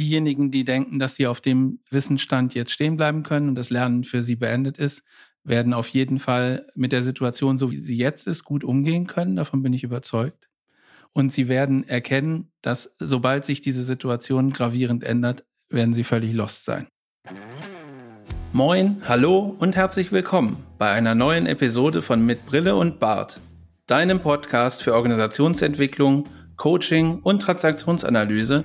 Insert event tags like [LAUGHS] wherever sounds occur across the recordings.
diejenigen, die denken, dass sie auf dem Wissensstand jetzt stehen bleiben können und das Lernen für sie beendet ist, werden auf jeden Fall mit der Situation, so wie sie jetzt ist, gut umgehen können. Davon bin ich überzeugt. Und sie werden erkennen, dass sobald sich diese Situation gravierend ändert, werden sie völlig lost sein. Moin, hallo und herzlich willkommen bei einer neuen Episode von Mit Brille und Bart, deinem Podcast für Organisationsentwicklung, Coaching und Transaktionsanalyse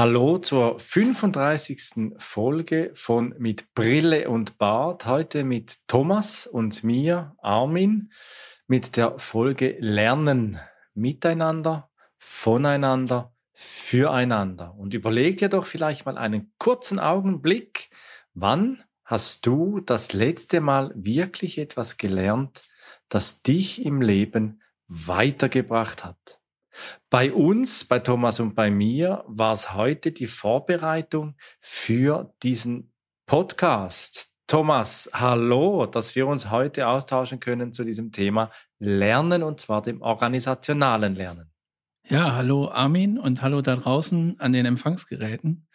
Hallo zur 35. Folge von Mit Brille und Bart. Heute mit Thomas und mir, Armin, mit der Folge Lernen miteinander, voneinander, füreinander. Und überleg dir doch vielleicht mal einen kurzen Augenblick, wann hast du das letzte Mal wirklich etwas gelernt, das dich im Leben weitergebracht hat? Bei uns, bei Thomas und bei mir, war es heute die Vorbereitung für diesen Podcast. Thomas, hallo, dass wir uns heute austauschen können zu diesem Thema Lernen und zwar dem organisationalen Lernen. Ja, hallo Armin und hallo da draußen an den Empfangsgeräten.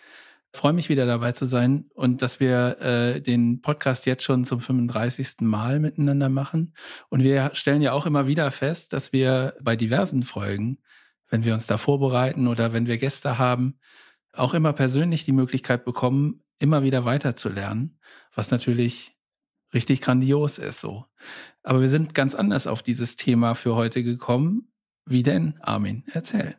Freue mich wieder dabei zu sein und dass wir äh, den Podcast jetzt schon zum 35. Mal miteinander machen. Und wir stellen ja auch immer wieder fest, dass wir bei diversen Folgen wenn wir uns da vorbereiten oder wenn wir Gäste haben, auch immer persönlich die Möglichkeit bekommen, immer wieder weiterzulernen, was natürlich richtig grandios ist so. Aber wir sind ganz anders auf dieses Thema für heute gekommen. Wie denn, Armin? Erzähl.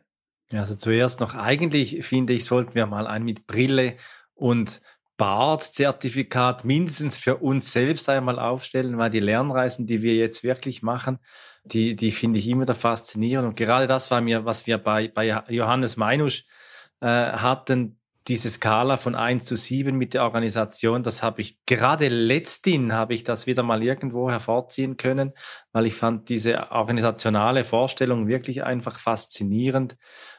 Also zuerst noch, eigentlich finde ich, sollten wir mal ein mit Brille und Bart-Zertifikat mindestens für uns selbst einmal aufstellen, weil die Lernreisen, die wir jetzt wirklich machen, die, die finde ich immer wieder faszinierend. Und gerade das war mir, was wir bei, bei Johannes Meinusch äh, hatten, diese Skala von eins zu sieben mit der Organisation, das habe ich gerade letzthin habe ich das wieder mal irgendwo hervorziehen können, weil ich fand diese organisationale Vorstellung wirklich einfach faszinierend,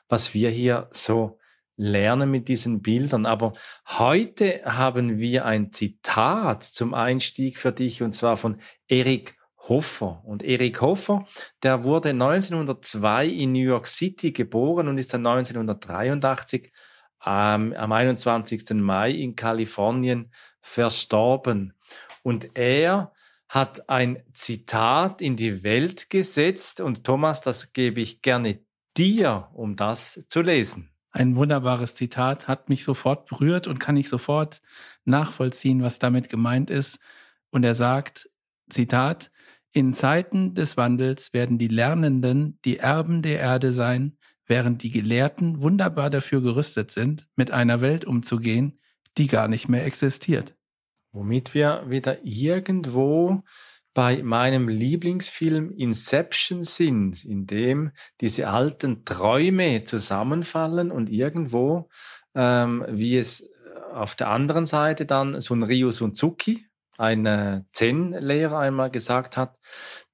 was wir hier so lernen mit diesen Bildern. Aber heute haben wir ein Zitat zum Einstieg für dich und zwar von Erik Hoffer. Und Erik Hoffer, der wurde 1902 in New York City geboren und ist dann 1983 ähm, am 21. Mai in Kalifornien verstorben. Und er hat ein Zitat in die Welt gesetzt und Thomas, das gebe ich gerne dir, um das zu lesen. Ein wunderbares Zitat, hat mich sofort berührt und kann ich sofort nachvollziehen, was damit gemeint ist. Und er sagt, Zitat, in Zeiten des Wandels werden die Lernenden die Erben der Erde sein, während die Gelehrten wunderbar dafür gerüstet sind, mit einer Welt umzugehen, die gar nicht mehr existiert. Womit wir wieder irgendwo bei meinem Lieblingsfilm Inception sind, in dem diese alten Träume zusammenfallen und irgendwo, ähm, wie es auf der anderen Seite dann so ein Ryu Sunzuki, ein äh, Zen-Lehrer einmal gesagt hat,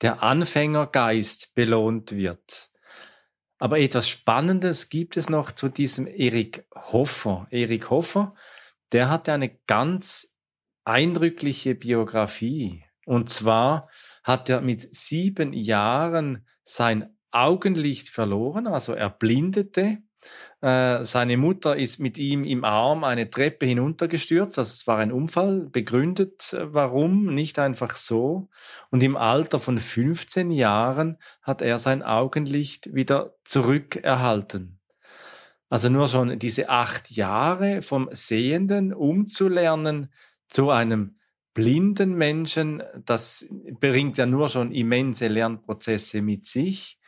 der Anfängergeist belohnt wird. Aber etwas Spannendes gibt es noch zu diesem Erik Hoffer. Erik Hoffer, der hatte eine ganz eindrückliche Biografie. Und zwar hat er mit sieben Jahren sein Augenlicht verloren, also er blindete äh, seine Mutter ist mit ihm im Arm eine Treppe hinuntergestürzt. Also es war ein Unfall, begründet äh, warum, nicht einfach so. Und im Alter von 15 Jahren hat er sein Augenlicht wieder zurückerhalten. Also nur schon diese acht Jahre vom Sehenden umzulernen zu einem blinden Menschen, das bringt ja nur schon immense Lernprozesse mit sich.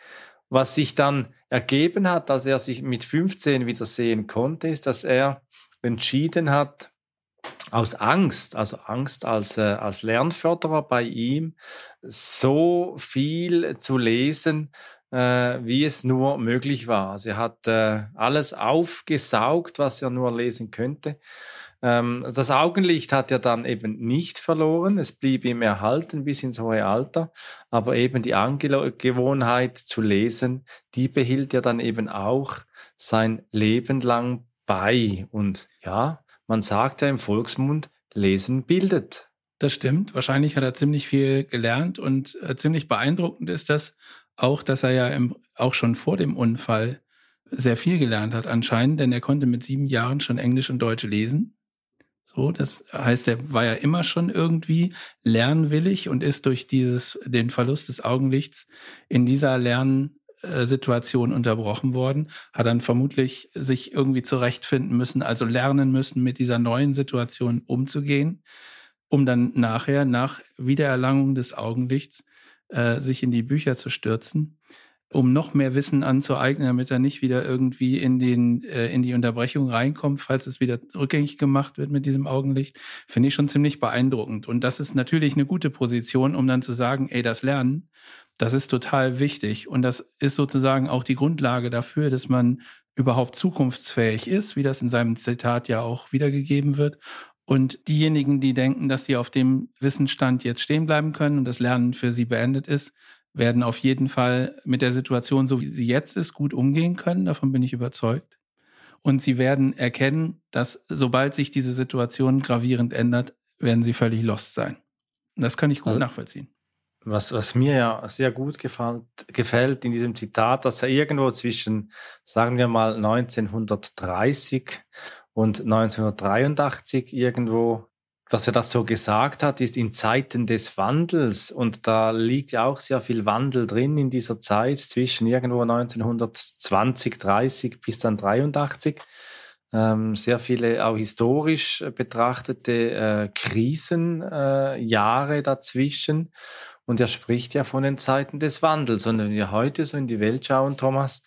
Was sich dann ergeben hat, dass er sich mit 15 wieder sehen konnte, ist, dass er entschieden hat, aus Angst, also Angst als, äh, als Lernförderer bei ihm, so viel zu lesen, wie es nur möglich war. Sie hat äh, alles aufgesaugt, was er nur lesen könnte. Ähm, das Augenlicht hat er dann eben nicht verloren. Es blieb ihm erhalten bis ins hohe Alter. Aber eben die Angewohnheit zu lesen, die behielt er dann eben auch sein Leben lang bei. Und ja, man sagt ja im Volksmund, Lesen bildet. Das stimmt. Wahrscheinlich hat er ziemlich viel gelernt und äh, ziemlich beeindruckend ist das auch, dass er ja im, auch schon vor dem Unfall sehr viel gelernt hat anscheinend, denn er konnte mit sieben Jahren schon Englisch und Deutsch lesen. So, das heißt, er war ja immer schon irgendwie lernwillig und ist durch dieses, den Verlust des Augenlichts in dieser Lernsituation unterbrochen worden, hat dann vermutlich sich irgendwie zurechtfinden müssen, also lernen müssen, mit dieser neuen Situation umzugehen um dann nachher, nach Wiedererlangung des Augenlichts, äh, sich in die Bücher zu stürzen, um noch mehr Wissen anzueignen, damit er nicht wieder irgendwie in, den, äh, in die Unterbrechung reinkommt, falls es wieder rückgängig gemacht wird mit diesem Augenlicht, finde ich schon ziemlich beeindruckend. Und das ist natürlich eine gute Position, um dann zu sagen, ey, das Lernen, das ist total wichtig. Und das ist sozusagen auch die Grundlage dafür, dass man überhaupt zukunftsfähig ist, wie das in seinem Zitat ja auch wiedergegeben wird. Und diejenigen, die denken, dass sie auf dem Wissensstand jetzt stehen bleiben können und das Lernen für sie beendet ist, werden auf jeden Fall mit der Situation, so wie sie jetzt ist, gut umgehen können. Davon bin ich überzeugt. Und sie werden erkennen, dass sobald sich diese Situation gravierend ändert, werden sie völlig lost sein. Und das kann ich gut also, nachvollziehen. Was, was mir ja sehr gut gefällt, gefällt in diesem Zitat, dass er irgendwo zwischen, sagen wir mal, 1930 und 1983 irgendwo, dass er das so gesagt hat, ist in Zeiten des Wandels. Und da liegt ja auch sehr viel Wandel drin in dieser Zeit zwischen irgendwo 1920, 30 bis dann 83. Ähm, sehr viele auch historisch betrachtete äh, Krisenjahre äh, dazwischen. Und er spricht ja von den Zeiten des Wandels. Und wenn wir heute so in die Welt schauen, Thomas,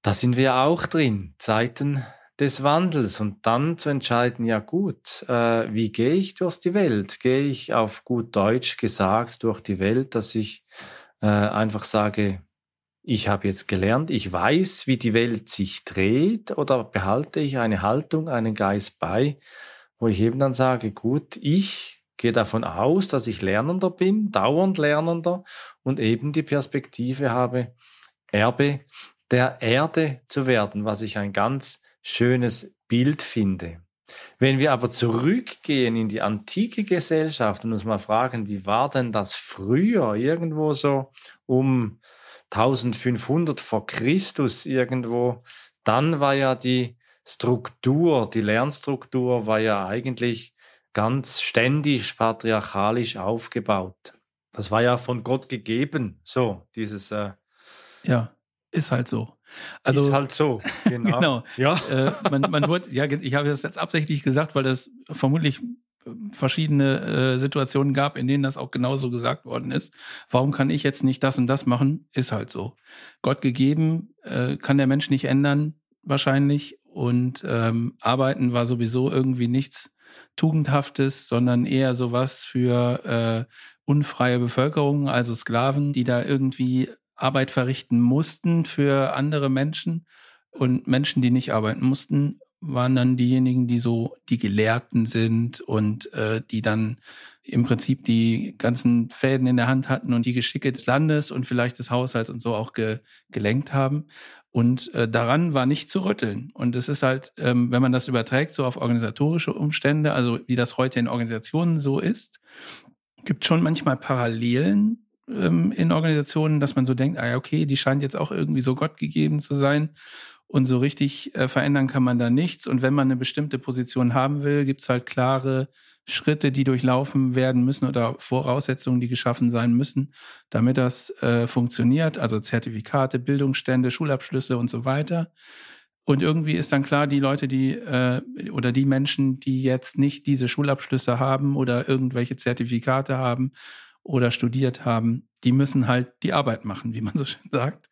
da sind wir auch drin. Zeiten des Wandels und dann zu entscheiden, ja gut, äh, wie gehe ich durch die Welt? Gehe ich auf gut Deutsch gesagt durch die Welt, dass ich äh, einfach sage, ich habe jetzt gelernt, ich weiß, wie die Welt sich dreht oder behalte ich eine Haltung, einen Geist bei, wo ich eben dann sage, gut, ich gehe davon aus, dass ich Lernender bin, dauernd Lernender und eben die Perspektive habe, Erbe der Erde zu werden, was ich ein ganz schönes Bild finde. Wenn wir aber zurückgehen in die antike Gesellschaft und uns mal fragen, wie war denn das früher, irgendwo so um 1500 vor Christus irgendwo, dann war ja die Struktur, die Lernstruktur war ja eigentlich ganz ständig patriarchalisch aufgebaut. Das war ja von Gott gegeben, so dieses. Äh, ja, ist halt so. Also, ist halt so, genau. [LAUGHS] genau. Ja. Äh, man, man wurde, ja, ich habe das jetzt absichtlich gesagt, weil das vermutlich äh, verschiedene äh, Situationen gab, in denen das auch genauso gesagt worden ist. Warum kann ich jetzt nicht das und das machen? Ist halt so. Gott gegeben, äh, kann der Mensch nicht ändern, wahrscheinlich. Und ähm, Arbeiten war sowieso irgendwie nichts Tugendhaftes, sondern eher sowas für äh, unfreie Bevölkerung, also Sklaven, die da irgendwie Arbeit verrichten mussten für andere Menschen. Und Menschen, die nicht arbeiten mussten, waren dann diejenigen, die so die Gelehrten sind und äh, die dann im Prinzip die ganzen Fäden in der Hand hatten und die Geschicke des Landes und vielleicht des Haushalts und so auch ge gelenkt haben. Und äh, daran war nicht zu rütteln. Und es ist halt, ähm, wenn man das überträgt, so auf organisatorische Umstände, also wie das heute in Organisationen so ist, gibt schon manchmal Parallelen ähm, in Organisationen, dass man so denkt, ah ja, okay, die scheint jetzt auch irgendwie so Gott gegeben zu sein. Und so richtig äh, verändern kann man da nichts. Und wenn man eine bestimmte Position haben will, gibt's halt klare Schritte, die durchlaufen werden müssen oder Voraussetzungen, die geschaffen sein müssen, damit das äh, funktioniert. Also Zertifikate, Bildungsstände, Schulabschlüsse und so weiter. Und irgendwie ist dann klar, die Leute, die äh, oder die Menschen, die jetzt nicht diese Schulabschlüsse haben oder irgendwelche Zertifikate haben oder studiert haben, die müssen halt die Arbeit machen, wie man so schön sagt.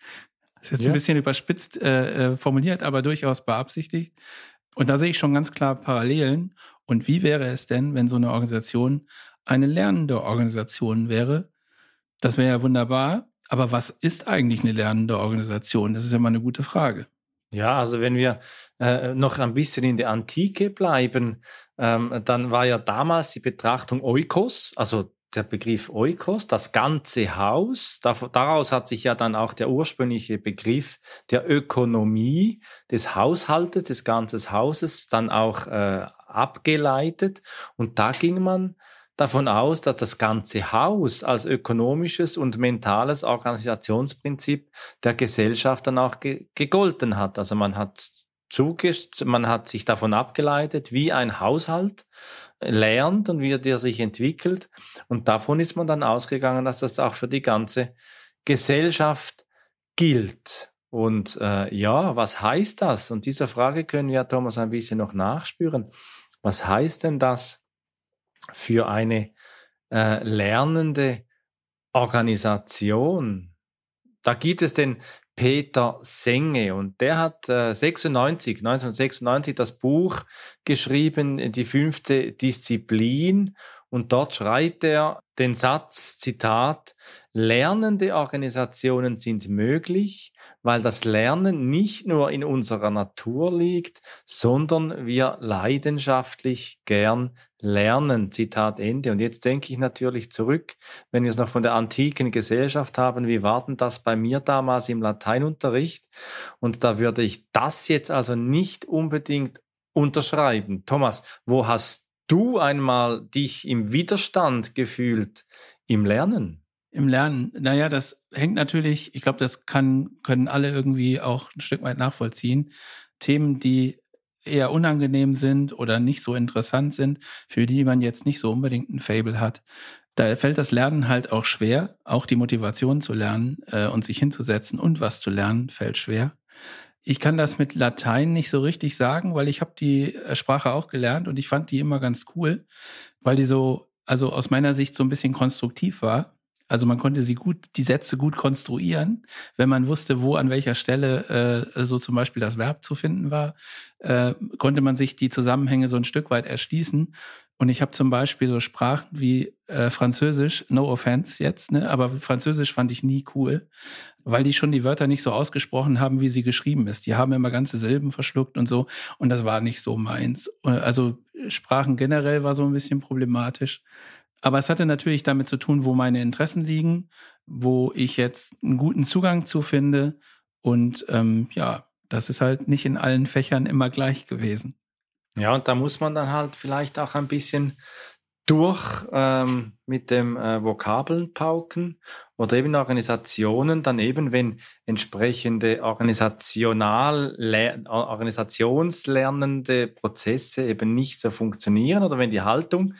Das ist jetzt ja. ein bisschen überspitzt äh, äh, formuliert, aber durchaus beabsichtigt. Und da sehe ich schon ganz klar Parallelen. Und wie wäre es denn, wenn so eine Organisation eine lernende Organisation wäre? Das wäre ja wunderbar. Aber was ist eigentlich eine lernende Organisation? Das ist ja mal eine gute Frage. Ja, also wenn wir äh, noch ein bisschen in der Antike bleiben, ähm, dann war ja damals die Betrachtung Oikos, also der Begriff Oikos, das ganze Haus. Daraus hat sich ja dann auch der ursprüngliche Begriff der Ökonomie des Haushaltes, des ganzen Hauses dann auch äh, abgeleitet. Und da ging man davon aus, dass das ganze Haus als ökonomisches und mentales Organisationsprinzip der Gesellschaft dann auch ge gegolten hat. Also man hat man hat sich davon abgeleitet, wie ein Haushalt lernt und wie der sich entwickelt. Und davon ist man dann ausgegangen, dass das auch für die ganze Gesellschaft gilt. Und äh, ja, was heißt das? Und dieser Frage können wir, Thomas, ein bisschen noch nachspüren. Was heißt denn das für eine äh, lernende Organisation? Da gibt es den Peter Senge. Und der hat äh, 96, 1996 das Buch geschrieben, die fünfte Disziplin. Und dort schreibt er den Satz, Zitat, lernende Organisationen sind möglich, weil das Lernen nicht nur in unserer Natur liegt, sondern wir leidenschaftlich gern lernen. Zitat Ende. Und jetzt denke ich natürlich zurück, wenn wir es noch von der antiken Gesellschaft haben, wie war denn das bei mir damals im Lateinunterricht? Und da würde ich das jetzt also nicht unbedingt unterschreiben. Thomas, wo hast du einmal dich im Widerstand gefühlt im Lernen? Im Lernen, naja, das hängt natürlich, ich glaube, das kann, können alle irgendwie auch ein Stück weit nachvollziehen. Themen, die eher unangenehm sind oder nicht so interessant sind, für die man jetzt nicht so unbedingt ein Fable hat. Da fällt das Lernen halt auch schwer, auch die Motivation zu lernen äh, und sich hinzusetzen und was zu lernen, fällt schwer. Ich kann das mit Latein nicht so richtig sagen, weil ich habe die äh, Sprache auch gelernt und ich fand die immer ganz cool, weil die so, also aus meiner Sicht so ein bisschen konstruktiv war. Also man konnte sie gut, die Sätze gut konstruieren, wenn man wusste, wo an welcher Stelle äh, so zum Beispiel das Verb zu finden war, äh, konnte man sich die Zusammenhänge so ein Stück weit erschließen. Und ich habe zum Beispiel so Sprachen wie äh, Französisch, no offense jetzt, ne, aber Französisch fand ich nie cool, weil die schon die Wörter nicht so ausgesprochen haben, wie sie geschrieben ist. Die haben immer ganze Silben verschluckt und so. Und das war nicht so meins. Also Sprachen generell war so ein bisschen problematisch. Aber es hatte natürlich damit zu tun, wo meine Interessen liegen, wo ich jetzt einen guten Zugang zu finde. Und ähm, ja, das ist halt nicht in allen Fächern immer gleich gewesen. Ja, und da muss man dann halt vielleicht auch ein bisschen durch ähm, mit dem äh, Vokabeln pauken oder eben Organisationen dann eben, wenn entsprechende organisational organisationslernende Prozesse eben nicht so funktionieren oder wenn die Haltung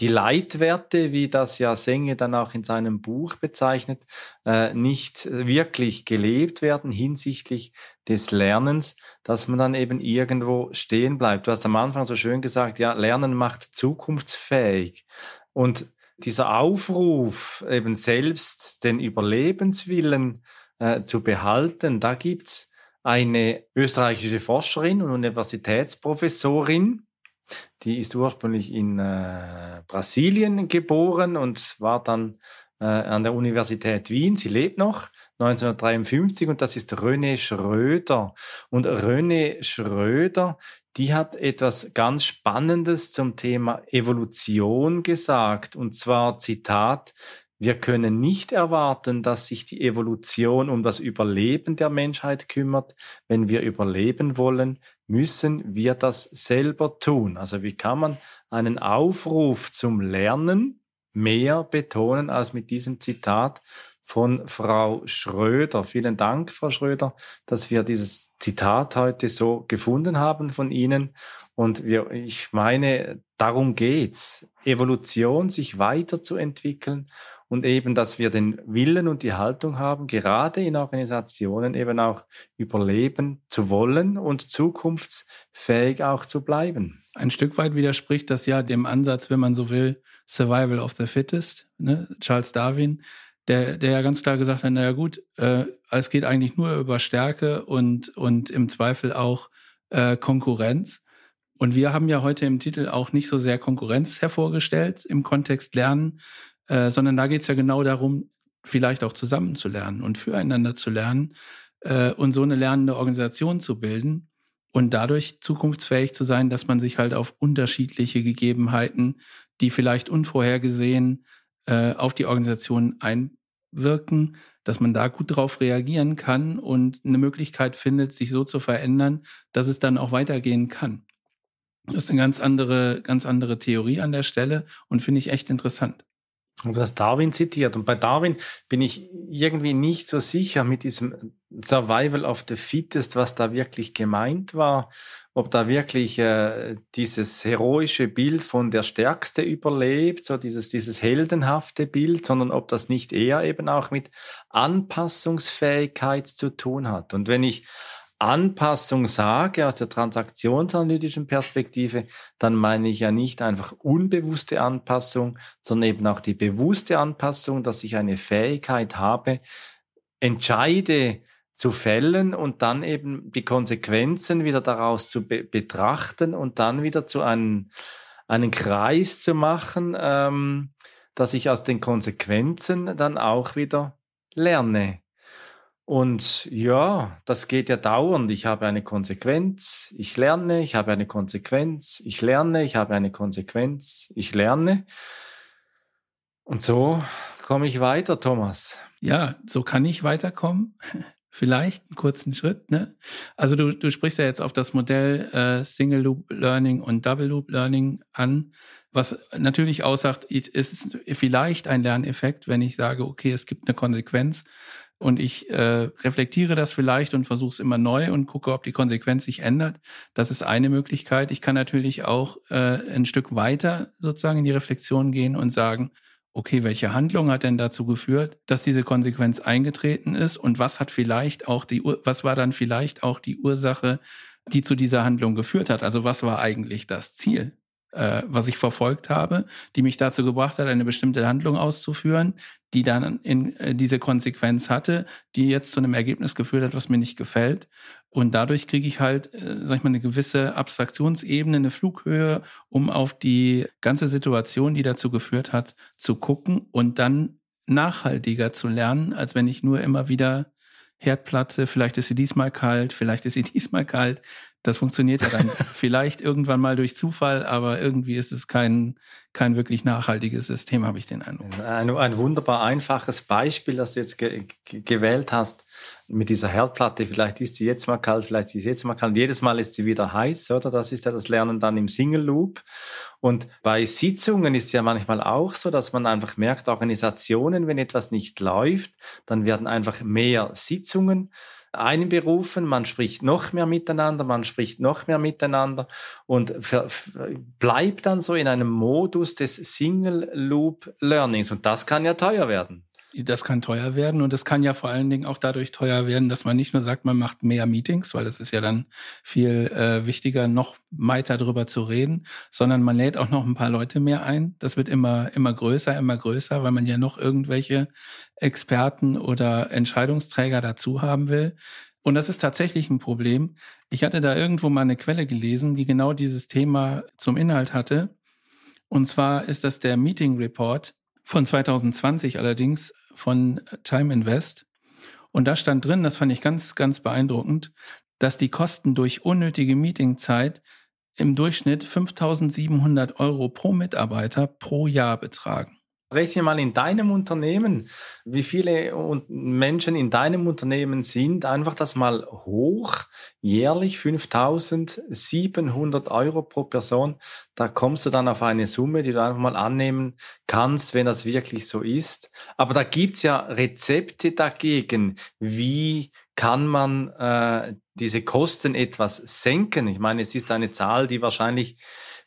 die Leitwerte, wie das ja Senge dann auch in seinem Buch bezeichnet, äh, nicht wirklich gelebt werden hinsichtlich des Lernens, dass man dann eben irgendwo stehen bleibt. Du hast am Anfang so schön gesagt, ja, Lernen macht zukunftsfähig. Und dieser Aufruf, eben selbst den Überlebenswillen äh, zu behalten, da gibt's eine österreichische Forscherin und Universitätsprofessorin, die ist ursprünglich in äh, Brasilien geboren und war dann äh, an der Universität Wien. Sie lebt noch 1953 und das ist René Schröder. Und René Schröder, die hat etwas ganz Spannendes zum Thema Evolution gesagt. Und zwar Zitat, wir können nicht erwarten, dass sich die Evolution um das Überleben der Menschheit kümmert. Wenn wir überleben wollen, müssen wir das selber tun. Also wie kann man einen Aufruf zum Lernen mehr betonen als mit diesem Zitat von Frau Schröder. Vielen Dank, Frau Schröder, dass wir dieses Zitat heute so gefunden haben von Ihnen. Und wir, ich meine, darum geht's. Evolution, sich weiterzuentwickeln und eben, dass wir den Willen und die Haltung haben, gerade in Organisationen eben auch überleben zu wollen und zukunftsfähig auch zu bleiben. Ein Stück weit widerspricht das ja dem Ansatz, wenn man so will, Survival of the Fittest, ne? Charles Darwin, der, der ja ganz klar gesagt hat, naja gut, äh, es geht eigentlich nur über Stärke und, und im Zweifel auch äh, Konkurrenz. Und wir haben ja heute im Titel auch nicht so sehr Konkurrenz hervorgestellt im Kontext Lernen, äh, sondern da geht es ja genau darum, vielleicht auch zusammen zu lernen und füreinander zu lernen äh, und so eine lernende Organisation zu bilden und dadurch zukunftsfähig zu sein, dass man sich halt auf unterschiedliche Gegebenheiten, die vielleicht unvorhergesehen äh, auf die Organisation einwirken, dass man da gut drauf reagieren kann und eine Möglichkeit findet, sich so zu verändern, dass es dann auch weitergehen kann. Das ist eine ganz andere, ganz andere Theorie an der Stelle und finde ich echt interessant. Und du hast Darwin zitiert. Und bei Darwin bin ich irgendwie nicht so sicher mit diesem Survival of the Fittest, was da wirklich gemeint war. Ob da wirklich äh, dieses heroische Bild von der Stärkste überlebt, so dieses, dieses heldenhafte Bild, sondern ob das nicht eher eben auch mit Anpassungsfähigkeit zu tun hat. Und wenn ich Anpassung sage aus der transaktionsanalytischen Perspektive, dann meine ich ja nicht einfach unbewusste Anpassung, sondern eben auch die bewusste Anpassung, dass ich eine Fähigkeit habe, entscheide zu fällen und dann eben die Konsequenzen wieder daraus zu be betrachten und dann wieder zu einem, einen Kreis zu machen, ähm, dass ich aus den Konsequenzen dann auch wieder lerne. Und ja, das geht ja dauernd. Ich habe eine Konsequenz, ich lerne, ich habe eine Konsequenz, ich lerne, ich habe eine Konsequenz, ich lerne. Und so komme ich weiter, Thomas. Ja, so kann ich weiterkommen. [LAUGHS] Vielleicht einen kurzen Schritt. Ne? Also du, du sprichst ja jetzt auf das Modell äh, Single Loop Learning und Double Loop Learning an, was natürlich aussagt, ist, ist vielleicht ein Lerneffekt, wenn ich sage, okay, es gibt eine Konsequenz und ich äh, reflektiere das vielleicht und versuche es immer neu und gucke, ob die Konsequenz sich ändert. Das ist eine Möglichkeit. Ich kann natürlich auch äh, ein Stück weiter sozusagen in die Reflexion gehen und sagen, okay, welche Handlung hat denn dazu geführt, dass diese Konsequenz eingetreten ist und was hat vielleicht auch die was war dann vielleicht auch die Ursache, die zu dieser Handlung geführt hat? Also was war eigentlich das Ziel? Äh, was ich verfolgt habe, die mich dazu gebracht hat, eine bestimmte Handlung auszuführen, die dann in äh, diese Konsequenz hatte, die jetzt zu einem Ergebnis geführt hat, was mir nicht gefällt. Und dadurch kriege ich halt, äh, sag ich mal, eine gewisse Abstraktionsebene, eine Flughöhe, um auf die ganze Situation, die dazu geführt hat, zu gucken und dann nachhaltiger zu lernen, als wenn ich nur immer wieder Herdplatte, vielleicht ist sie diesmal kalt, vielleicht ist sie [LAUGHS] diesmal kalt, das funktioniert ja dann [LAUGHS] vielleicht irgendwann mal durch Zufall, aber irgendwie ist es kein, kein wirklich nachhaltiges System, habe ich den Eindruck. Ein, ein wunderbar einfaches Beispiel, das du jetzt ge gewählt hast mit dieser Herdplatte. Vielleicht ist sie jetzt mal kalt, vielleicht ist sie jetzt mal kalt. Jedes Mal ist sie wieder heiß, oder? Das ist ja das Lernen dann im Single Loop. Und bei Sitzungen ist es ja manchmal auch so, dass man einfach merkt, Organisationen, wenn etwas nicht läuft, dann werden einfach mehr Sitzungen einberufen, man spricht noch mehr miteinander, man spricht noch mehr miteinander und bleibt dann so in einem Modus des Single Loop Learnings und das kann ja teuer werden das kann teuer werden und das kann ja vor allen Dingen auch dadurch teuer werden, dass man nicht nur sagt, man macht mehr Meetings, weil das ist ja dann viel äh, wichtiger, noch weiter drüber zu reden, sondern man lädt auch noch ein paar Leute mehr ein. Das wird immer, immer größer, immer größer, weil man ja noch irgendwelche Experten oder Entscheidungsträger dazu haben will. Und das ist tatsächlich ein Problem. Ich hatte da irgendwo mal eine Quelle gelesen, die genau dieses Thema zum Inhalt hatte. Und zwar ist das der Meeting Report von 2020 allerdings von Time Invest. Und da stand drin, das fand ich ganz, ganz beeindruckend, dass die Kosten durch unnötige Meetingzeit im Durchschnitt 5700 Euro pro Mitarbeiter pro Jahr betragen. Rechne mal in deinem Unternehmen, wie viele Menschen in deinem Unternehmen sind, einfach das mal hoch, jährlich 5700 Euro pro Person. Da kommst du dann auf eine Summe, die du einfach mal annehmen kannst, wenn das wirklich so ist. Aber da gibt's ja Rezepte dagegen. Wie kann man äh, diese Kosten etwas senken? Ich meine, es ist eine Zahl, die wahrscheinlich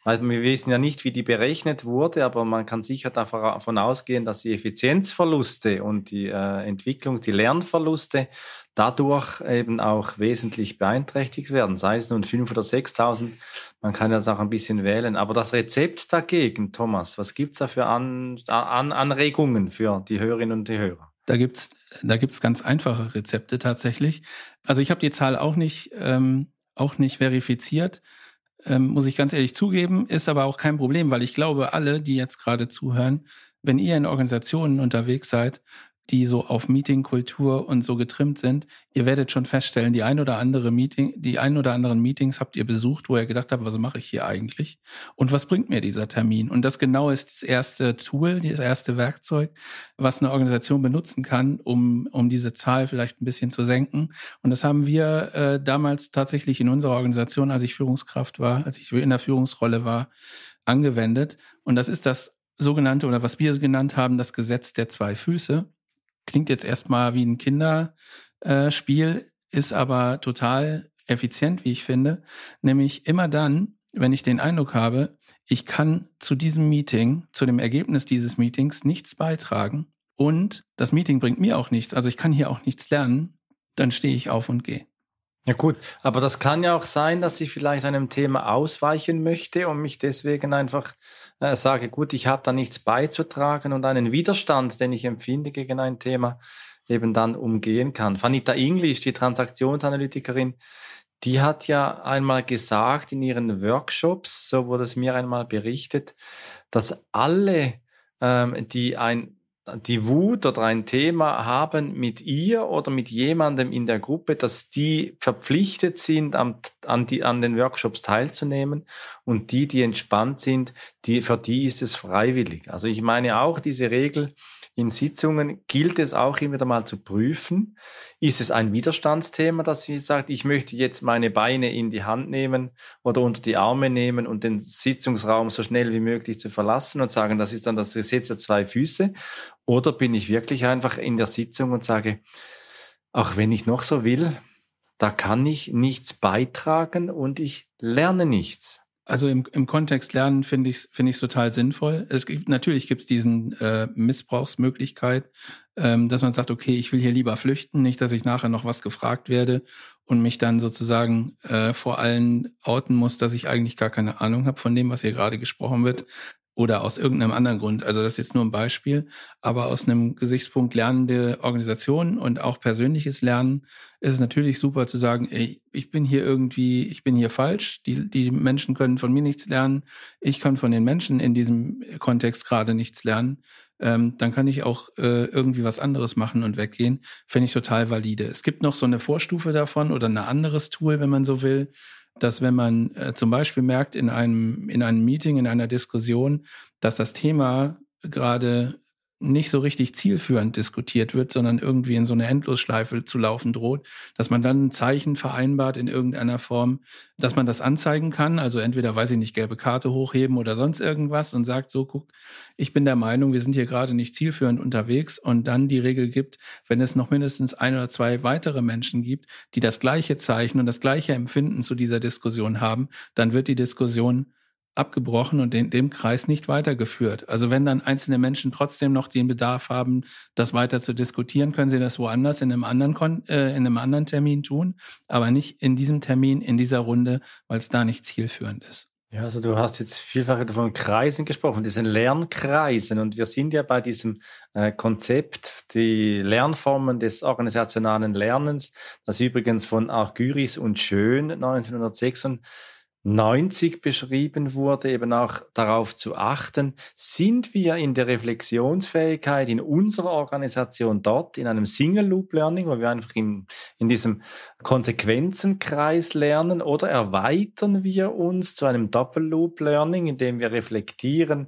also wir wissen ja nicht, wie die berechnet wurde, aber man kann sicher davon ausgehen, dass die Effizienzverluste und die äh, Entwicklung, die Lernverluste dadurch eben auch wesentlich beeinträchtigt werden. Sei es nun 5.000 oder 6.000, man kann das auch ein bisschen wählen. Aber das Rezept dagegen, Thomas, was gibt es da für An An Anregungen für die Hörerinnen und die Hörer? Da gibt's da gibt's ganz einfache Rezepte tatsächlich. Also ich habe die Zahl auch nicht, ähm, auch nicht verifiziert ähm, muss ich ganz ehrlich zugeben, ist aber auch kein Problem, weil ich glaube, alle, die jetzt gerade zuhören, wenn ihr in Organisationen unterwegs seid, die so auf Meetingkultur und so getrimmt sind, ihr werdet schon feststellen, die ein oder andere Meeting, die ein oder anderen Meetings habt ihr besucht, wo ihr gedacht habt, was mache ich hier eigentlich? Und was bringt mir dieser Termin? Und das genau ist das erste Tool, das erste Werkzeug, was eine Organisation benutzen kann, um, um diese Zahl vielleicht ein bisschen zu senken. Und das haben wir äh, damals tatsächlich in unserer Organisation, als ich Führungskraft war, als ich in der Führungsrolle war, angewendet. Und das ist das sogenannte oder was wir genannt haben, das Gesetz der zwei Füße. Klingt jetzt erstmal wie ein Kinderspiel, ist aber total effizient, wie ich finde. Nämlich immer dann, wenn ich den Eindruck habe, ich kann zu diesem Meeting, zu dem Ergebnis dieses Meetings nichts beitragen und das Meeting bringt mir auch nichts, also ich kann hier auch nichts lernen, dann stehe ich auf und gehe. Ja gut, aber das kann ja auch sein, dass ich vielleicht einem Thema ausweichen möchte und mich deswegen einfach äh, sage, gut, ich habe da nichts beizutragen und einen Widerstand, den ich empfinde gegen ein Thema, eben dann umgehen kann. Vanita English, die Transaktionsanalytikerin, die hat ja einmal gesagt in ihren Workshops, so wurde es mir einmal berichtet, dass alle, ähm, die ein die Wut oder ein Thema haben mit ihr oder mit jemandem in der Gruppe, dass die verpflichtet sind, an, an, die, an den Workshops teilzunehmen und die, die entspannt sind, die, für die ist es freiwillig. Also ich meine auch diese Regel, in Sitzungen gilt es auch immer wieder mal zu prüfen, ist es ein Widerstandsthema, dass sie sagt, ich möchte jetzt meine Beine in die Hand nehmen oder unter die Arme nehmen und den Sitzungsraum so schnell wie möglich zu verlassen und sagen, das ist dann das Gesetz der zwei Füße. Oder bin ich wirklich einfach in der Sitzung und sage, auch wenn ich noch so will, da kann ich nichts beitragen und ich lerne nichts. Also im, im Kontext Lernen finde ich es finde ich total sinnvoll. Es gibt natürlich gibt es diesen äh, Missbrauchsmöglichkeit, ähm, dass man sagt, okay, ich will hier lieber flüchten, nicht, dass ich nachher noch was gefragt werde und mich dann sozusagen äh, vor allen outen muss, dass ich eigentlich gar keine Ahnung habe von dem, was hier gerade gesprochen wird oder aus irgendeinem anderen Grund. Also das ist jetzt nur ein Beispiel, aber aus einem Gesichtspunkt lernende Organisationen und auch persönliches Lernen ist es natürlich super zu sagen, ey, ich bin hier irgendwie, ich bin hier falsch, die, die Menschen können von mir nichts lernen, ich kann von den Menschen in diesem Kontext gerade nichts lernen. Ähm, dann kann ich auch äh, irgendwie was anderes machen und weggehen. Finde ich total valide. Es gibt noch so eine Vorstufe davon oder ein anderes Tool, wenn man so will, dass wenn man äh, zum Beispiel merkt in einem, in einem Meeting, in einer Diskussion, dass das Thema gerade nicht so richtig zielführend diskutiert wird, sondern irgendwie in so eine Endlosschleife zu laufen droht, dass man dann ein Zeichen vereinbart in irgendeiner Form, dass man das anzeigen kann. Also entweder, weiß ich nicht, gelbe Karte hochheben oder sonst irgendwas und sagt so, guck, ich bin der Meinung, wir sind hier gerade nicht zielführend unterwegs und dann die Regel gibt, wenn es noch mindestens ein oder zwei weitere Menschen gibt, die das gleiche Zeichen und das gleiche Empfinden zu dieser Diskussion haben, dann wird die Diskussion abgebrochen und in dem Kreis nicht weitergeführt. Also wenn dann einzelne Menschen trotzdem noch den Bedarf haben, das weiter zu diskutieren, können sie das woanders in einem anderen, äh, in einem anderen Termin tun, aber nicht in diesem Termin, in dieser Runde, weil es da nicht zielführend ist. Ja, also du hast jetzt vielfach von Kreisen gesprochen, diesen Lernkreisen. Und wir sind ja bei diesem äh, Konzept, die Lernformen des organisationalen Lernens, das übrigens von Argyris und Schön 1996 90 beschrieben wurde, eben auch darauf zu achten, sind wir in der Reflexionsfähigkeit in unserer Organisation dort, in einem Single Loop Learning, wo wir einfach in, in diesem Konsequenzenkreis lernen, oder erweitern wir uns zu einem Doppel Loop Learning, indem wir reflektieren,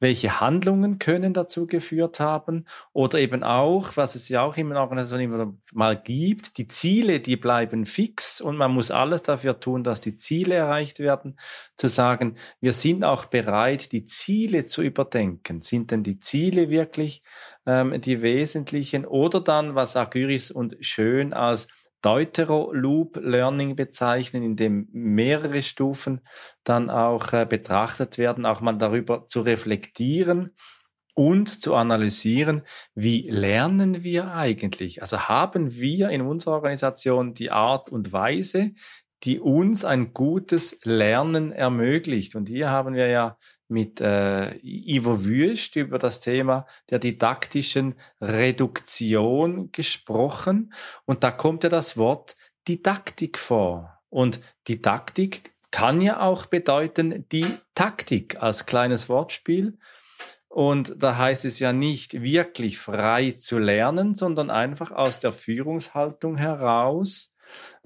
welche Handlungen können dazu geführt haben oder eben auch, was es ja auch in Organisationen immer mal gibt, die Ziele, die bleiben fix und man muss alles dafür tun, dass die Ziele erreicht werden, zu sagen, wir sind auch bereit, die Ziele zu überdenken. Sind denn die Ziele wirklich ähm, die wesentlichen oder dann, was Agyris und Schön als Deutero-Loop-Learning bezeichnen, in dem mehrere Stufen dann auch äh, betrachtet werden, auch mal darüber zu reflektieren und zu analysieren, wie lernen wir eigentlich? Also haben wir in unserer Organisation die Art und Weise, die uns ein gutes Lernen ermöglicht. Und hier haben wir ja mit äh, Ivo Wüst über das Thema der didaktischen Reduktion gesprochen. Und da kommt ja das Wort Didaktik vor. Und Didaktik kann ja auch bedeuten die Taktik als kleines Wortspiel. Und da heißt es ja nicht wirklich frei zu lernen, sondern einfach aus der Führungshaltung heraus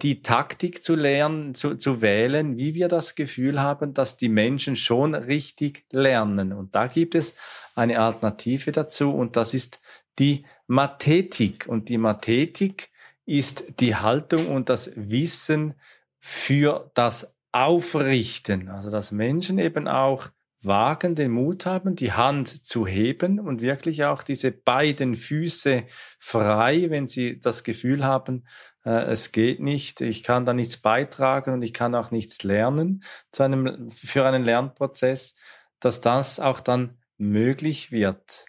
die Taktik zu lernen, zu, zu wählen, wie wir das Gefühl haben, dass die Menschen schon richtig lernen. Und da gibt es eine Alternative dazu und das ist die Mathetik. Und die Mathetik ist die Haltung und das Wissen für das Aufrichten. Also dass Menschen eben auch wagen, den Mut haben, die Hand zu heben und wirklich auch diese beiden Füße frei, wenn sie das Gefühl haben, äh, es geht nicht, ich kann da nichts beitragen und ich kann auch nichts lernen zu einem, für einen Lernprozess, dass das auch dann möglich wird.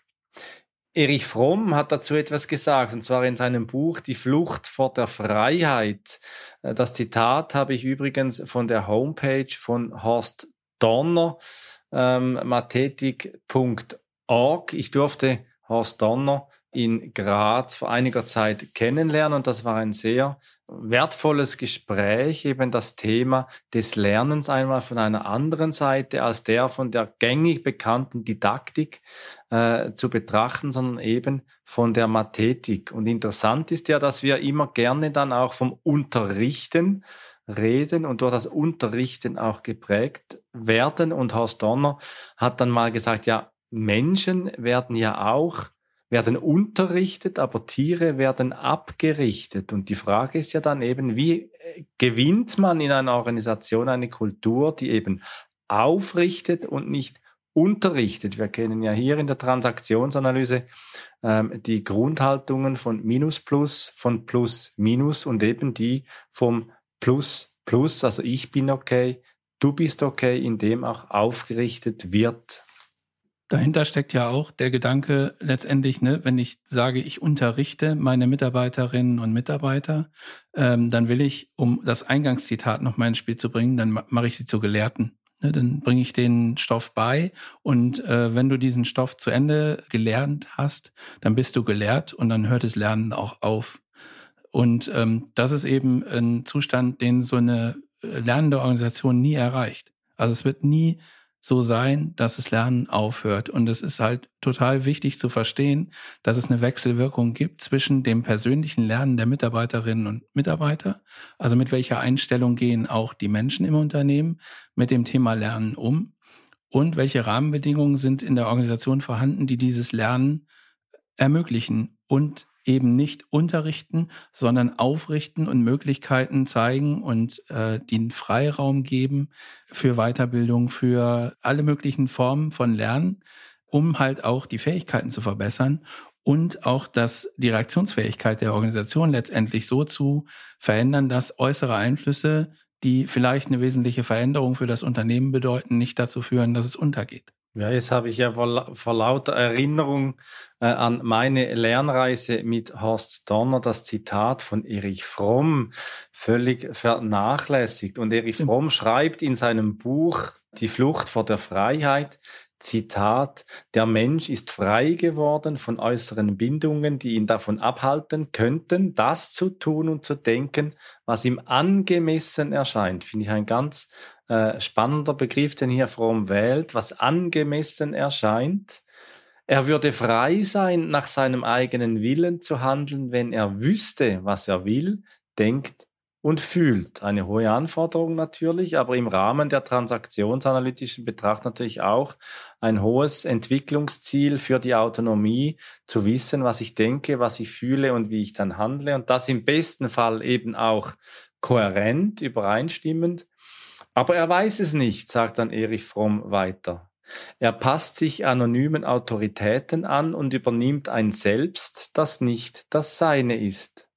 Erich Fromm hat dazu etwas gesagt, und zwar in seinem Buch Die Flucht vor der Freiheit. Äh, das Zitat habe ich übrigens von der Homepage von Horst Donner ähm, mathetik.org. Ich durfte Horst Donner in Graz vor einiger Zeit kennenlernen und das war ein sehr wertvolles Gespräch, eben das Thema des Lernens einmal von einer anderen Seite als der von der gängig bekannten Didaktik äh, zu betrachten, sondern eben von der Mathetik. Und interessant ist ja, dass wir immer gerne dann auch vom Unterrichten reden und durch das Unterrichten auch geprägt werden. Und Horst Donner hat dann mal gesagt, ja, Menschen werden ja auch, werden unterrichtet, aber Tiere werden abgerichtet. Und die Frage ist ja dann eben, wie äh, gewinnt man in einer Organisation eine Kultur, die eben aufrichtet und nicht unterrichtet. Wir kennen ja hier in der Transaktionsanalyse ähm, die Grundhaltungen von Minus Plus, von Plus Minus und eben die vom plus, plus, also ich bin okay, du bist okay, indem auch aufgerichtet wird. Dahinter steckt ja auch der Gedanke letztendlich, ne, wenn ich sage, ich unterrichte meine Mitarbeiterinnen und Mitarbeiter, ähm, dann will ich, um das Eingangszitat noch mal ins Spiel zu bringen, dann mache ich sie zu Gelehrten. Ne, dann bringe ich den Stoff bei und äh, wenn du diesen Stoff zu Ende gelernt hast, dann bist du gelehrt und dann hört das Lernen auch auf. Und ähm, das ist eben ein Zustand, den so eine äh, lernende Organisation nie erreicht. Also es wird nie so sein, dass das Lernen aufhört. Und es ist halt total wichtig zu verstehen, dass es eine Wechselwirkung gibt zwischen dem persönlichen Lernen der Mitarbeiterinnen und Mitarbeiter, also mit welcher Einstellung gehen auch die Menschen im Unternehmen mit dem Thema Lernen um und welche Rahmenbedingungen sind in der Organisation vorhanden, die dieses Lernen ermöglichen und eben nicht unterrichten, sondern aufrichten und Möglichkeiten zeigen und äh, den Freiraum geben für Weiterbildung, für alle möglichen Formen von Lernen, um halt auch die Fähigkeiten zu verbessern und auch das, die Reaktionsfähigkeit der Organisation letztendlich so zu verändern, dass äußere Einflüsse, die vielleicht eine wesentliche Veränderung für das Unternehmen bedeuten, nicht dazu führen, dass es untergeht. Ja, jetzt habe ich ja vor, vor lauter Erinnerung äh, an meine Lernreise mit Horst Donner das Zitat von Erich Fromm völlig vernachlässigt. Und Erich Fromm schreibt in seinem Buch Die Flucht vor der Freiheit, Zitat, der Mensch ist frei geworden von äußeren Bindungen, die ihn davon abhalten könnten, das zu tun und zu denken, was ihm angemessen erscheint. Finde ich ein ganz äh, spannender Begriff, den hier Fromm wählt, was angemessen erscheint. Er würde frei sein, nach seinem eigenen Willen zu handeln, wenn er wüsste, was er will, denkt und fühlt. Eine hohe Anforderung natürlich, aber im Rahmen der transaktionsanalytischen Betracht natürlich auch ein hohes Entwicklungsziel für die Autonomie, zu wissen, was ich denke, was ich fühle und wie ich dann handle und das im besten Fall eben auch kohärent, übereinstimmend aber er weiß es nicht, sagt dann Erich Fromm weiter. Er passt sich anonymen Autoritäten an und übernimmt ein Selbst, das nicht das Seine ist.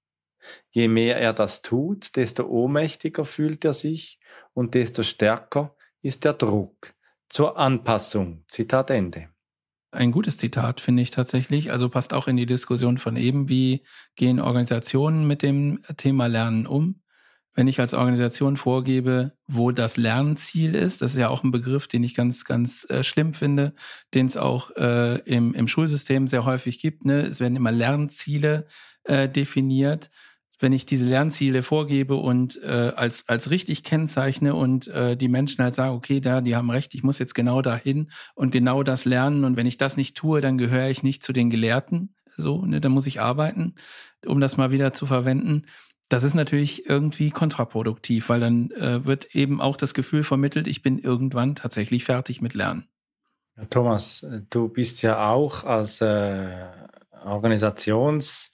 Je mehr er das tut, desto ohnmächtiger fühlt er sich und desto stärker ist der Druck zur Anpassung. Zitat Ende. Ein gutes Zitat finde ich tatsächlich. Also passt auch in die Diskussion von eben, wie gehen Organisationen mit dem Thema Lernen um wenn ich als Organisation vorgebe, wo das Lernziel ist, das ist ja auch ein Begriff, den ich ganz, ganz äh, schlimm finde, den es auch äh, im, im Schulsystem sehr häufig gibt. Ne? Es werden immer Lernziele äh, definiert. wenn ich diese Lernziele vorgebe und äh, als, als richtig kennzeichne und äh, die Menschen halt sagen, okay, da, die haben recht, ich muss jetzt genau dahin und genau das lernen und wenn ich das nicht tue, dann gehöre ich nicht zu den Gelehrten, so, ne, dann muss ich arbeiten, um das mal wieder zu verwenden. Das ist natürlich irgendwie kontraproduktiv, weil dann äh, wird eben auch das Gefühl vermittelt, ich bin irgendwann tatsächlich fertig mit Lernen. Thomas, du bist ja auch als äh, Organisations-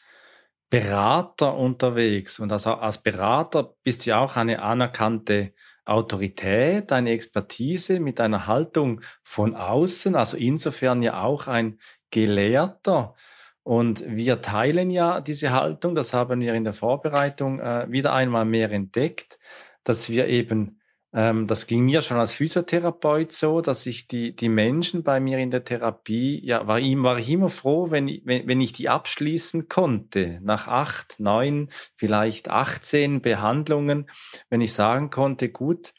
Berater unterwegs und als, als Berater bist du ja auch eine anerkannte Autorität, eine Expertise mit einer Haltung von außen, also insofern ja auch ein Gelehrter. Und wir teilen ja diese Haltung, das haben wir in der Vorbereitung äh, wieder einmal mehr entdeckt, dass wir eben ähm, das ging mir schon als Physiotherapeut so, dass ich die, die Menschen bei mir in der Therapie, ja, war, ihm, war ich immer froh, wenn, wenn, wenn ich die abschließen konnte. Nach acht, neun, vielleicht 18 Behandlungen, wenn ich sagen konnte, gut,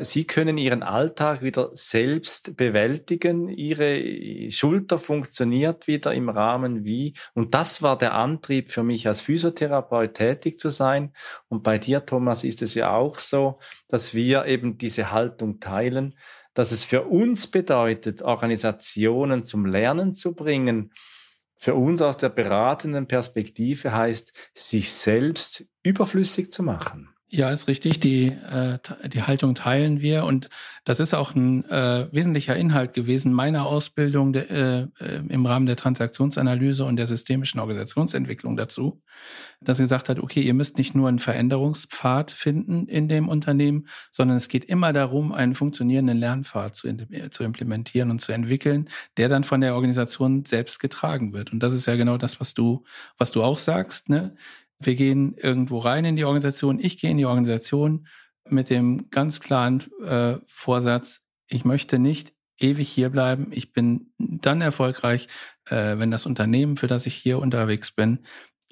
Sie können Ihren Alltag wieder selbst bewältigen. Ihre Schulter funktioniert wieder im Rahmen wie. Und das war der Antrieb für mich als Physiotherapeut tätig zu sein. Und bei dir, Thomas, ist es ja auch so, dass wir eben diese Haltung teilen, dass es für uns bedeutet, Organisationen zum Lernen zu bringen. Für uns aus der beratenden Perspektive heißt, sich selbst überflüssig zu machen. Ja, ist richtig. Die, äh, die Haltung teilen wir und das ist auch ein äh, wesentlicher Inhalt gewesen meiner Ausbildung de, äh, äh, im Rahmen der Transaktionsanalyse und der systemischen Organisationsentwicklung dazu, dass sie gesagt hat, okay, ihr müsst nicht nur einen Veränderungspfad finden in dem Unternehmen, sondern es geht immer darum, einen funktionierenden Lernpfad zu, zu implementieren und zu entwickeln, der dann von der Organisation selbst getragen wird. Und das ist ja genau das, was du, was du auch sagst, ne? Wir gehen irgendwo rein in die Organisation. Ich gehe in die Organisation mit dem ganz klaren äh, Vorsatz, ich möchte nicht ewig hier bleiben. Ich bin dann erfolgreich, äh, wenn das Unternehmen, für das ich hier unterwegs bin,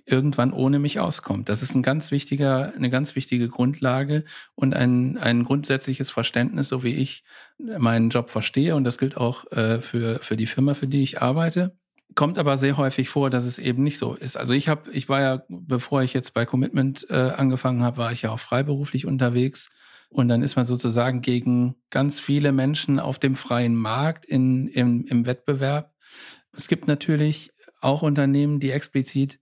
irgendwann ohne mich auskommt. Das ist ein ganz wichtiger, eine ganz wichtige Grundlage und ein, ein grundsätzliches Verständnis, so wie ich meinen Job verstehe. Und das gilt auch äh, für, für die Firma, für die ich arbeite. Kommt aber sehr häufig vor, dass es eben nicht so ist. Also ich habe, ich war ja, bevor ich jetzt bei Commitment äh, angefangen habe, war ich ja auch freiberuflich unterwegs. Und dann ist man sozusagen gegen ganz viele Menschen auf dem freien Markt in, im, im Wettbewerb. Es gibt natürlich auch Unternehmen, die explizit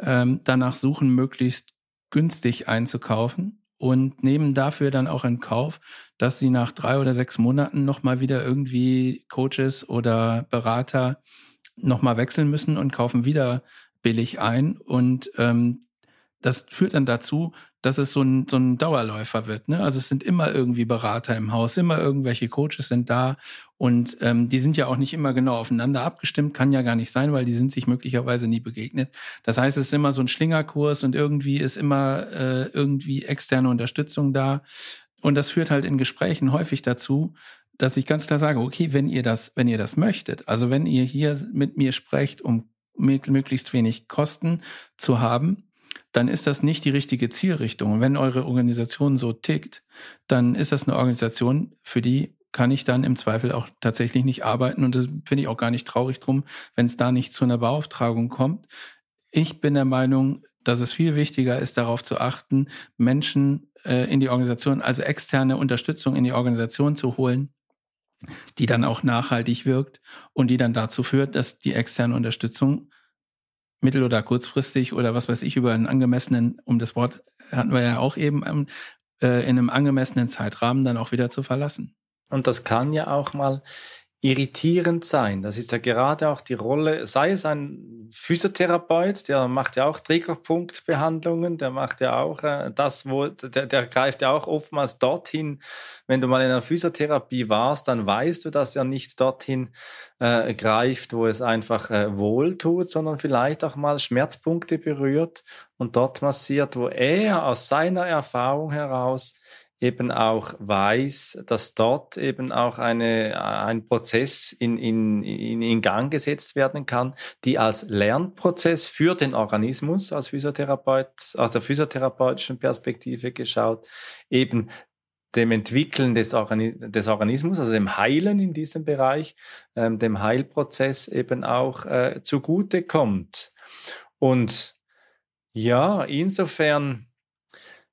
ähm, danach suchen, möglichst günstig einzukaufen und nehmen dafür dann auch in Kauf, dass sie nach drei oder sechs Monaten nochmal wieder irgendwie Coaches oder Berater nochmal wechseln müssen und kaufen wieder billig ein. Und ähm, das führt dann dazu, dass es so ein, so ein Dauerläufer wird. Ne? Also es sind immer irgendwie Berater im Haus, immer irgendwelche Coaches sind da und ähm, die sind ja auch nicht immer genau aufeinander abgestimmt, kann ja gar nicht sein, weil die sind sich möglicherweise nie begegnet. Das heißt, es ist immer so ein Schlingerkurs und irgendwie ist immer äh, irgendwie externe Unterstützung da. Und das führt halt in Gesprächen häufig dazu, dass ich ganz klar sage, okay, wenn ihr das, wenn ihr das möchtet, also wenn ihr hier mit mir sprecht, um möglichst wenig Kosten zu haben, dann ist das nicht die richtige Zielrichtung. Und wenn eure Organisation so tickt, dann ist das eine Organisation, für die kann ich dann im Zweifel auch tatsächlich nicht arbeiten. Und das finde ich auch gar nicht traurig drum, wenn es da nicht zu einer Beauftragung kommt. Ich bin der Meinung, dass es viel wichtiger ist, darauf zu achten, Menschen äh, in die Organisation, also externe Unterstützung in die Organisation zu holen, die dann auch nachhaltig wirkt und die dann dazu führt, dass die externe Unterstützung mittel- oder kurzfristig oder was weiß ich über einen angemessenen, um das Wort hatten wir ja auch eben, ähm, äh, in einem angemessenen Zeitrahmen dann auch wieder zu verlassen. Und das kann ja auch mal irritierend sein. Das ist ja gerade auch die Rolle, sei es ein Physiotherapeut, der macht ja auch Triggerpunktbehandlungen, der macht ja auch äh, das, wo, der, der greift ja auch oftmals dorthin. Wenn du mal in einer Physiotherapie warst, dann weißt du, dass er nicht dorthin äh, greift, wo es einfach äh, wohl tut, sondern vielleicht auch mal Schmerzpunkte berührt und dort massiert, wo er aus seiner Erfahrung heraus eben auch weiß, dass dort eben auch eine, ein Prozess in, in, in, in Gang gesetzt werden kann, die als Lernprozess für den Organismus als Physiotherapeut, aus der physiotherapeutischen Perspektive geschaut, eben dem Entwickeln des, Organi des Organismus, also dem Heilen in diesem Bereich, ähm, dem Heilprozess eben auch äh, zugute kommt. Und Ja, insofern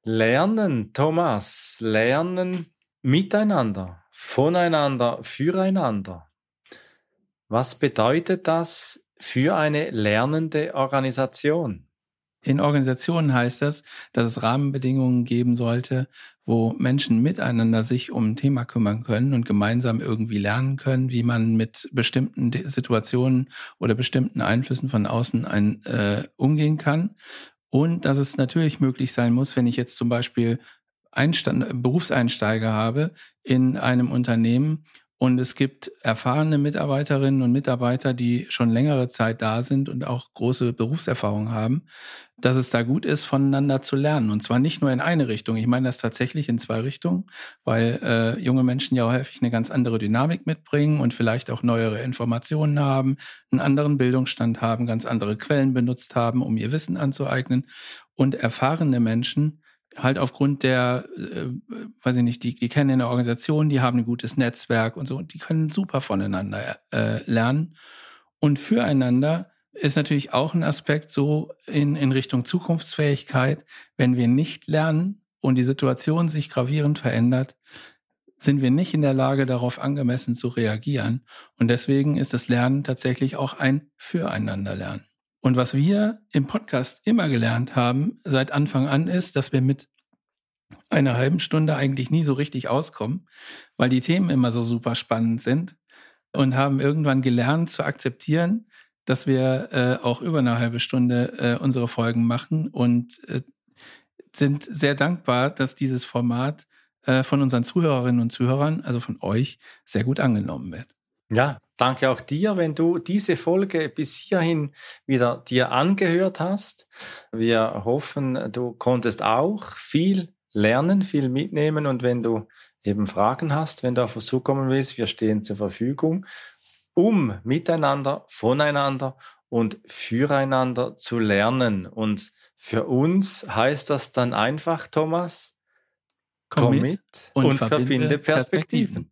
lernen, Thomas, lernen miteinander, voneinander, füreinander. Was bedeutet das für eine lernende Organisation? In Organisationen heißt das, dass es Rahmenbedingungen geben sollte, wo Menschen miteinander sich um ein Thema kümmern können und gemeinsam irgendwie lernen können, wie man mit bestimmten Situationen oder bestimmten Einflüssen von außen ein, äh, umgehen kann. Und dass es natürlich möglich sein muss, wenn ich jetzt zum Beispiel Einstand, Berufseinsteiger habe in einem Unternehmen und es gibt erfahrene Mitarbeiterinnen und Mitarbeiter, die schon längere Zeit da sind und auch große Berufserfahrung haben, dass es da gut ist, voneinander zu lernen. Und zwar nicht nur in eine Richtung. Ich meine das tatsächlich in zwei Richtungen, weil äh, junge Menschen ja häufig eine ganz andere Dynamik mitbringen und vielleicht auch neuere Informationen haben, einen anderen Bildungsstand haben, ganz andere Quellen benutzt haben, um ihr Wissen anzueignen. Und erfahrene Menschen halt aufgrund der, äh, weiß ich nicht, die, die kennen eine Organisation, die haben ein gutes Netzwerk und so, und die können super voneinander äh, lernen. Und füreinander ist natürlich auch ein Aspekt so in, in Richtung Zukunftsfähigkeit. Wenn wir nicht lernen und die Situation sich gravierend verändert, sind wir nicht in der Lage, darauf angemessen zu reagieren. Und deswegen ist das Lernen tatsächlich auch ein Füreinanderlernen. Und was wir im Podcast immer gelernt haben, seit Anfang an, ist, dass wir mit einer halben Stunde eigentlich nie so richtig auskommen, weil die Themen immer so super spannend sind und haben irgendwann gelernt zu akzeptieren, dass wir äh, auch über eine halbe Stunde äh, unsere Folgen machen und äh, sind sehr dankbar, dass dieses Format äh, von unseren Zuhörerinnen und Zuhörern, also von euch, sehr gut angenommen wird. Ja, danke auch dir, wenn du diese Folge bis hierhin wieder dir angehört hast. Wir hoffen, du konntest auch viel lernen, viel mitnehmen und wenn du eben Fragen hast, wenn du auf uns zukommen willst, wir stehen zur Verfügung, um miteinander, voneinander und füreinander zu lernen. Und für uns heißt das dann einfach, Thomas, komm, mit und, und verbinde Perspektiven.